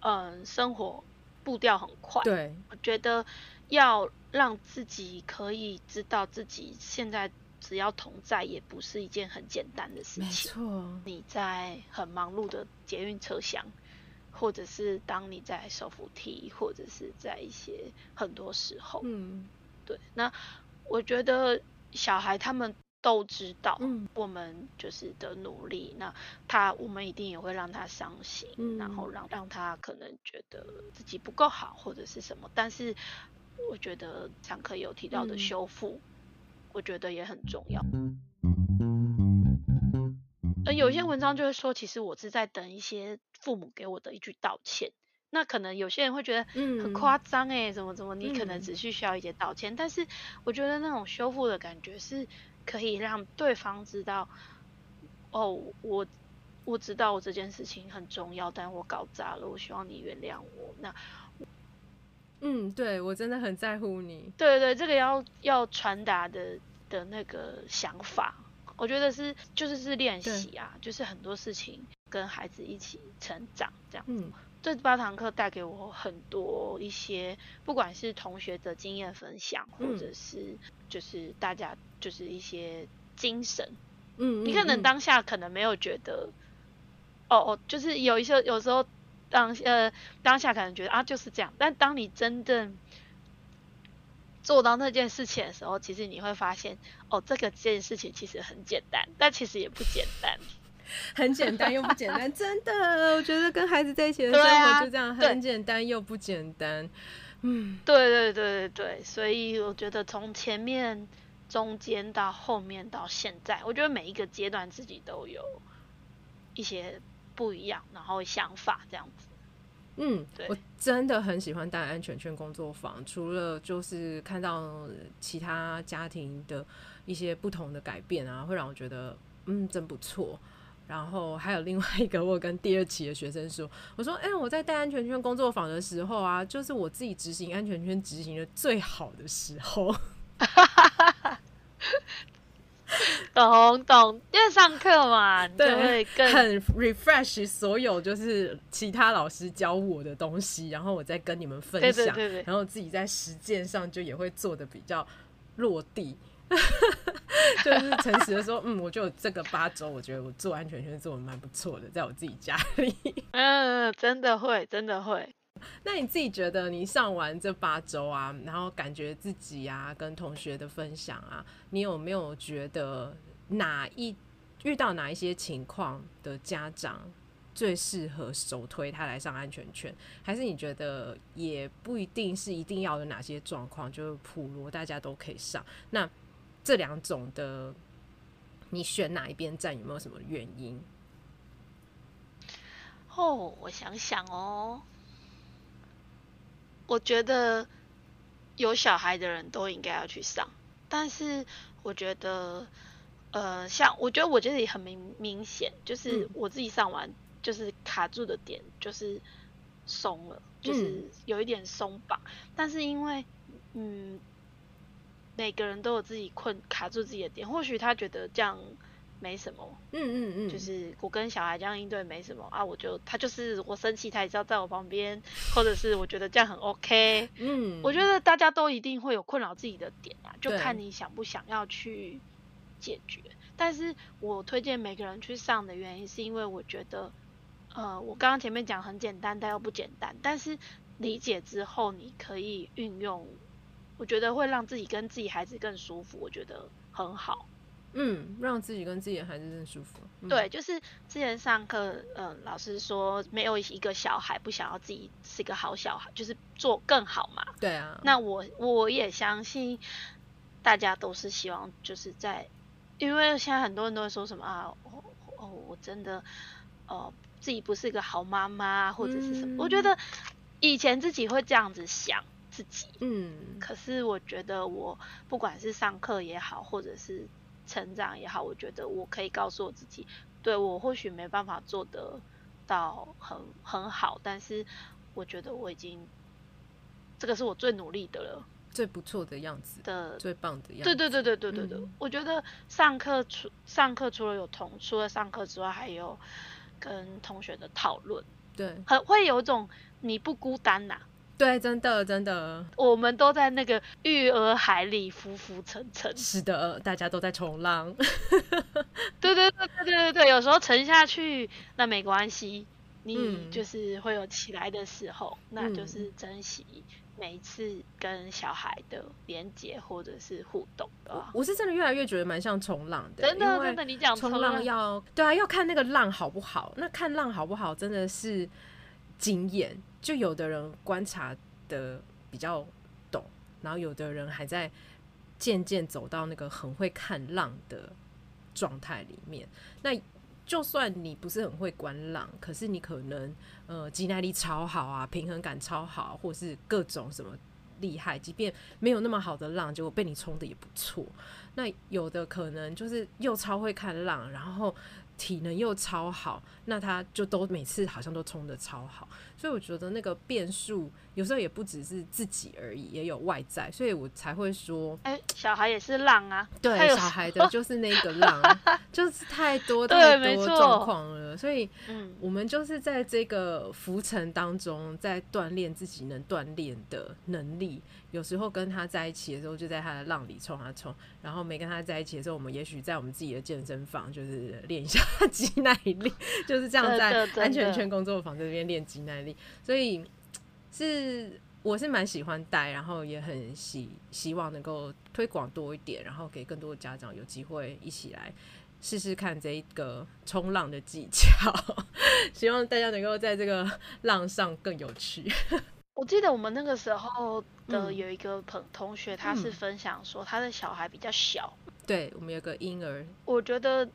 嗯、呃、生活步调很快，对，我觉得要让自己可以知道自己现在只要同在，也不是一件很简单的事情。没错，你在很忙碌的捷运车厢，或者是当你在手扶梯，或者是在一些很多时候，嗯，对。那我觉得小孩他们都知道，我们就是的努力。嗯、那他我们一定也会让他伤心，嗯、然后让让他可能觉得自己不够好，或者是什么。但是我觉得常客有提到的修复，嗯、我觉得也很重要。呃，有一些文章就会说，其实我是在等一些父母给我的一句道歉。那可能有些人会觉得很夸张哎，怎么怎么，你可能只是需要一些道歉。嗯、但是我觉得那种修复的感觉是可以让对方知道，哦，我我知道我这件事情很重要，但我搞砸了，我希望你原谅我。那，嗯，对，我真的很在乎你。对对，这个要要传达的的那个想法。我觉得是，就是是练习啊，就是很多事情跟孩子一起成长这样。嗯，这八堂课带给我很多一些，不管是同学的经验分享，或者是就是大家就是一些精神。嗯，你可能当下可能没有觉得，哦哦，就是有一些有时候当呃当下可能觉得啊就是这样，但当你真正做到那件事情的时候，其实你会发现，哦，这个件事情其实很简单，但其实也不简单，很简单又不简单，<laughs> 真的，我觉得跟孩子在一起的生活就这样，很简单又不简单。嗯，对对对对对，所以我觉得从前面、中间到后面到现在，我觉得每一个阶段自己都有一些不一样，然后想法这样子。嗯，对我真的很喜欢带安全圈工作坊，除了就是看到其他家庭的一些不同的改变啊，会让我觉得嗯真不错。然后还有另外一个，我跟第二期的学生说，我说，哎、欸，我在带安全圈工作坊的时候啊，就是我自己执行安全圈执行的最好的时候。<laughs> 懂懂，因为上课嘛，对，就会更很 refresh 所有就是其他老师教我的东西，然后我再跟你们分享，对对对对，然后自己在实践上就也会做的比较落地，<laughs> 就是诚实的说，嗯，我就这个八周，我觉得我做安全圈做得蛮不错的，在我自己家里，<laughs> 嗯，真的会，真的会。<laughs> 那你自己觉得，你上完这八周啊，然后感觉自己啊，跟同学的分享啊，你有没有觉得哪一遇到哪一些情况的家长最适合首推他来上安全圈？还是你觉得也不一定是一定要有哪些状况，就是普罗大家都可以上？那这两种的，你选哪一边站？有没有什么原因？哦，我想想哦。我觉得有小孩的人都应该要去上，但是我觉得，呃，像我觉得我觉得也很明明显，就是我自己上完就是卡住的点就是松了，就是有一点松绑，但是因为嗯，每个人都有自己困卡住自己的点，或许他觉得这样。没什么，嗯嗯嗯，就是我跟小孩这样应对没什么啊，我就他就是我生气，他也是要在我旁边，或者是我觉得这样很 OK，嗯，我觉得大家都一定会有困扰自己的点啊，就看你想不想要去解决。但是我推荐每个人去上的原因，是因为我觉得，呃，我刚刚前面讲很简单，但又不简单，但是理解之后你可以运用，我觉得会让自己跟自己孩子更舒服，我觉得很好。嗯，让自己跟自己的孩子更舒服。嗯、对，就是之前上课，嗯，老师说没有一个小孩不想要自己是一个好小孩，就是做更好嘛。对啊。那我我也相信，大家都是希望就是在，因为现在很多人都会说什么啊，哦哦，我真的，哦，自己不是一个好妈妈或者是什么。嗯、我觉得以前自己会这样子想自己，嗯，可是我觉得我不管是上课也好，或者是。成长也好，我觉得我可以告诉我自己，对，我或许没办法做得到很很好，但是我觉得我已经，这个是我最努力的了，最不错的样子的，最棒的样子。对对对对对对对，嗯、我觉得上课除上课除了有同除了上课之外，还有跟同学的讨论，对，很会有一种你不孤单呐、啊。对，真的真的，我们都在那个育儿海里浮浮沉沉。是的，大家都在冲浪。<laughs> 对对对对对对对，有时候沉下去那没关系，你就是会有起来的时候，嗯、那就是珍惜每一次跟小孩的连接或者是互动啊。我是真的越来越觉得蛮像冲浪的，真的真的，你讲冲浪要对啊，要看那个浪好不好。那看浪好不好，真的是经验。就有的人观察的比较懂，然后有的人还在渐渐走到那个很会看浪的状态里面。那就算你不是很会观浪，可是你可能呃，肌耐力超好啊，平衡感超好，或是各种什么厉害，即便没有那么好的浪，结果被你冲的也不错。那有的可能就是又超会看浪，然后体能又超好，那他就都每次好像都冲得超好。所以我觉得那个变数有时候也不只是自己而已，也有外在，所以我才会说，哎、欸，小孩也是浪啊，对，小孩的就是那个浪，就是太多 <laughs> 太多状况了，所以，嗯，我们就是在这个浮沉当中，在锻炼自己能锻炼的能力。有时候跟他在一起的时候，就在他的浪里冲啊冲，然后没跟他在一起的时候，我们也许在我们自己的健身房，就是练一下 <laughs> 肌耐力，就是这样在安全圈工作坊这边练肌耐力。所以是我是蛮喜欢带，然后也很希希望能够推广多一点，然后给更多的家长有机会一起来试试看这一个冲浪的技巧，<laughs> 希望大家能够在这个浪上更有趣。<laughs> 我记得我们那个时候的有一个朋同学，他是分享说他的小孩比较小，嗯、对我们有个婴儿。我觉得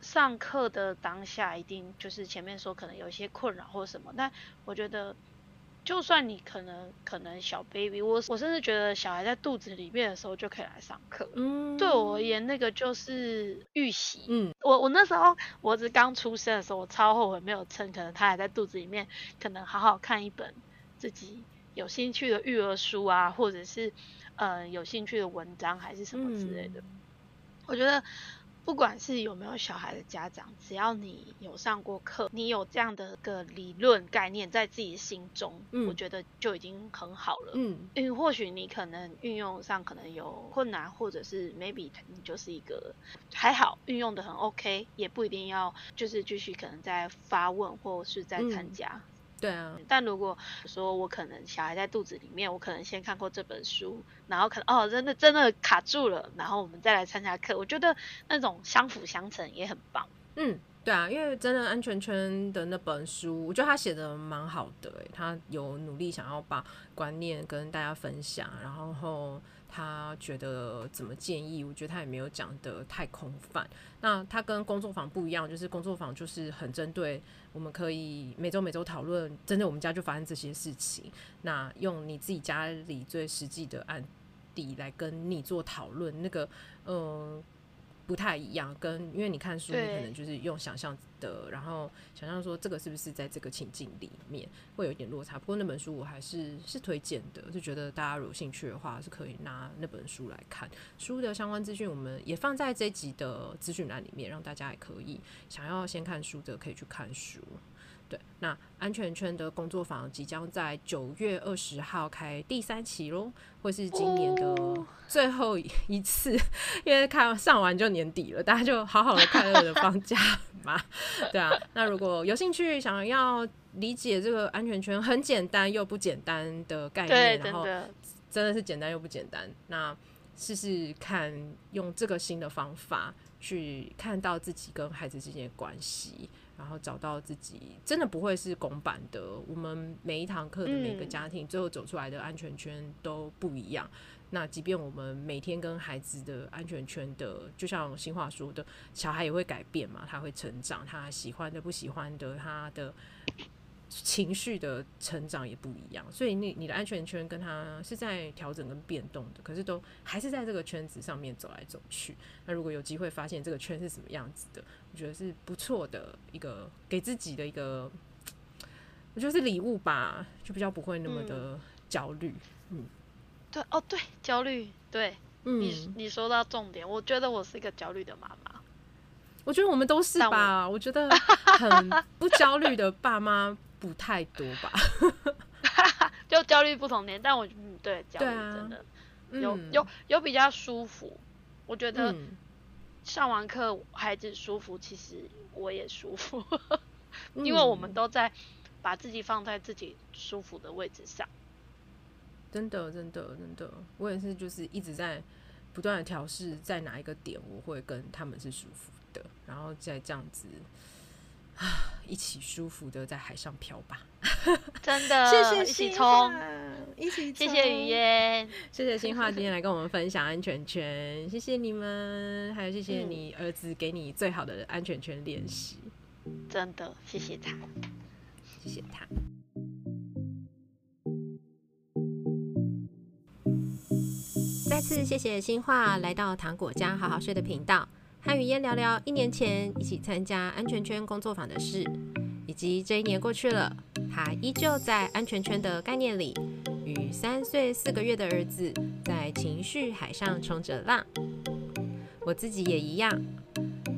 上课的当下一定就是前面说可能有一些困扰或什么，但我觉得就算你可能可能小 baby，我我甚至觉得小孩在肚子里面的时候就可以来上课。嗯，对我而言那个就是预习。嗯，我我那时候我儿子刚出生的时候，我超后悔没有趁可能他还在肚子里面，可能好好看一本。自己有兴趣的育儿书啊，或者是呃有兴趣的文章，还是什么之类的。嗯、我觉得不管是有没有小孩的家长，只要你有上过课，你有这样的个理论概念在自己心中，嗯、我觉得就已经很好了。嗯，因为或许你可能运用上可能有困难，或者是 maybe 你就是一个还好运用的很 OK，也不一定要就是继续可能在发问或是在参加。嗯对啊，但如果说我可能小孩在肚子里面，我可能先看过这本书，然后可能哦，真的真的卡住了，然后我们再来参加课，我觉得那种相辅相成也很棒。嗯，对啊，因为真的安全圈的那本书，我觉得他写的蛮好的，他有努力想要把观念跟大家分享，然后。他觉得怎么建议？我觉得他也没有讲的太空泛。那他跟工作坊不一样，就是工作坊就是很针对，我们可以每周每周讨论，真的我们家就发生这些事情。那用你自己家里最实际的案例来跟你做讨论，那个嗯。不太一样，跟因为你看书，你可能就是用想象的，然后想象说这个是不是在这个情境里面会有一点落差。不过那本书我还是是推荐的，就觉得大家有兴趣的话是可以拿那本书来看。书的相关资讯我们也放在这一集的资讯栏里面，让大家也可以想要先看书的可以去看书。对，那安全圈的工作坊即将在九月二十号开第三期喽，会是今年的 <laughs> 最后 <laughs> 一次，因为看上完就年底了，大家就好好的快乐的放假嘛。对啊，那如果有兴趣想要理解这个安全圈很简单又不简单的概念，然后真的是简单又不简单，那试试看用这个新的方法去看到自己跟孩子之间的关系。然后找到自己，真的不会是拱版的。我们每一堂课的每个家庭，最后走出来的安全圈都不一样。嗯、那即便我们每天跟孩子的安全圈的，就像新话说的，小孩也会改变嘛，他会成长，他喜欢的、不喜欢的，他的。情绪的成长也不一样，所以你你的安全圈跟他是在调整跟变动的，可是都还是在这个圈子上面走来走去。那如果有机会发现这个圈是什么样子的，我觉得是不错的一个给自己的一个，我觉得是礼物吧，就比较不会那么的焦虑。嗯，嗯对哦，对，焦虑，对，嗯，你你说到重点，我觉得我是一个焦虑的妈妈。我觉得我们都是吧，我，我觉得 <laughs> 很不焦虑的爸妈。不太多吧，<laughs> 就焦虑不同年，但我嗯对焦虑真的、有有有比较舒服，我觉得上完课孩子舒服，其实我也舒服，<laughs> 因为我们都在把自己放在自己舒服的位置上。真的，真的，真的，我也是，就是一直在不断的调试，在哪一个点我会跟他们是舒服的，然后再这样子啊，一起舒服的在海上漂吧。<laughs> 真的，谢谢一起冲，一起冲，谢谢雨嫣，谢谢新化今天来跟我们分享安全圈，谢谢你们，还有谢谢你儿子给你最好的安全圈练习，真的，谢谢他，谢谢他。再次谢谢新化来到糖果家好好睡的频道，和雨嫣聊聊一年前一起参加安全圈工作坊的事，以及这一年过去了，他依旧在安全圈的概念里，与三岁四个月的儿子在情绪海上冲着浪。我自己也一样，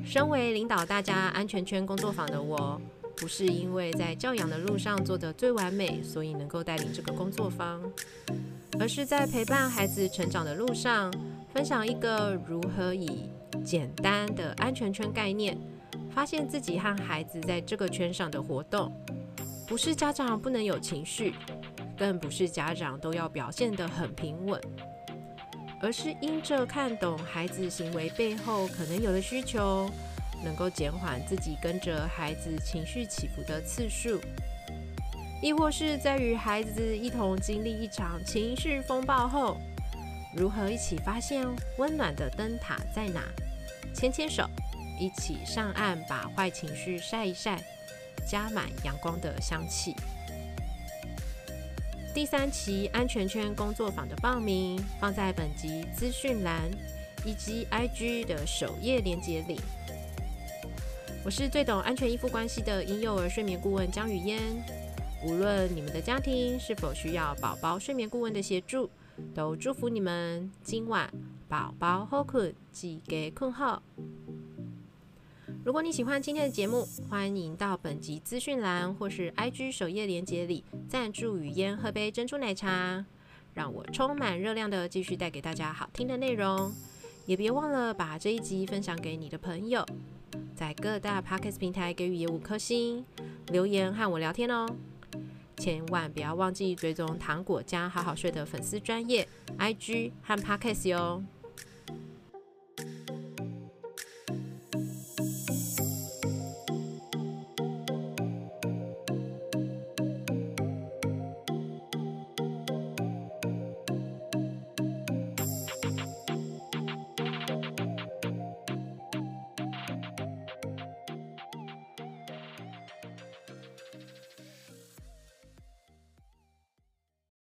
身为领导大家安全圈工作坊的我，不是因为在教养的路上做得最完美，所以能够带领这个工作坊。而是在陪伴孩子成长的路上，分享一个如何以简单的安全圈概念，发现自己和孩子在这个圈上的活动。不是家长不能有情绪，更不是家长都要表现得很平稳，而是因着看懂孩子行为背后可能有的需求，能够减缓自己跟着孩子情绪起伏的次数。亦或是在与孩子一同经历一场情绪风暴后，如何一起发现温暖的灯塔在哪？牵牵手，一起上岸，把坏情绪晒一晒，加满阳光的香气。第三期安全圈工作坊的报名放在本集资讯栏以及 IG 的首页链接里。我是最懂安全依附关系的婴幼儿睡眠顾问江雨嫣。无论你们的家庭是否需要宝宝睡眠顾问的协助，都祝福你们今晚宝宝好困，记得困好。如果你喜欢今天的节目，欢迎到本集资讯栏或是 IG 首页链接里赞助雨嫣喝杯珍珠奶茶，让我充满热量的继续带给大家好听的内容。也别忘了把这一集分享给你的朋友，在各大 Podcast 平台给雨嫣五颗星，留言和我聊天哦。千万不要忘记追踪糖果家好好睡的粉丝专业 IG 和 Podcast 哟。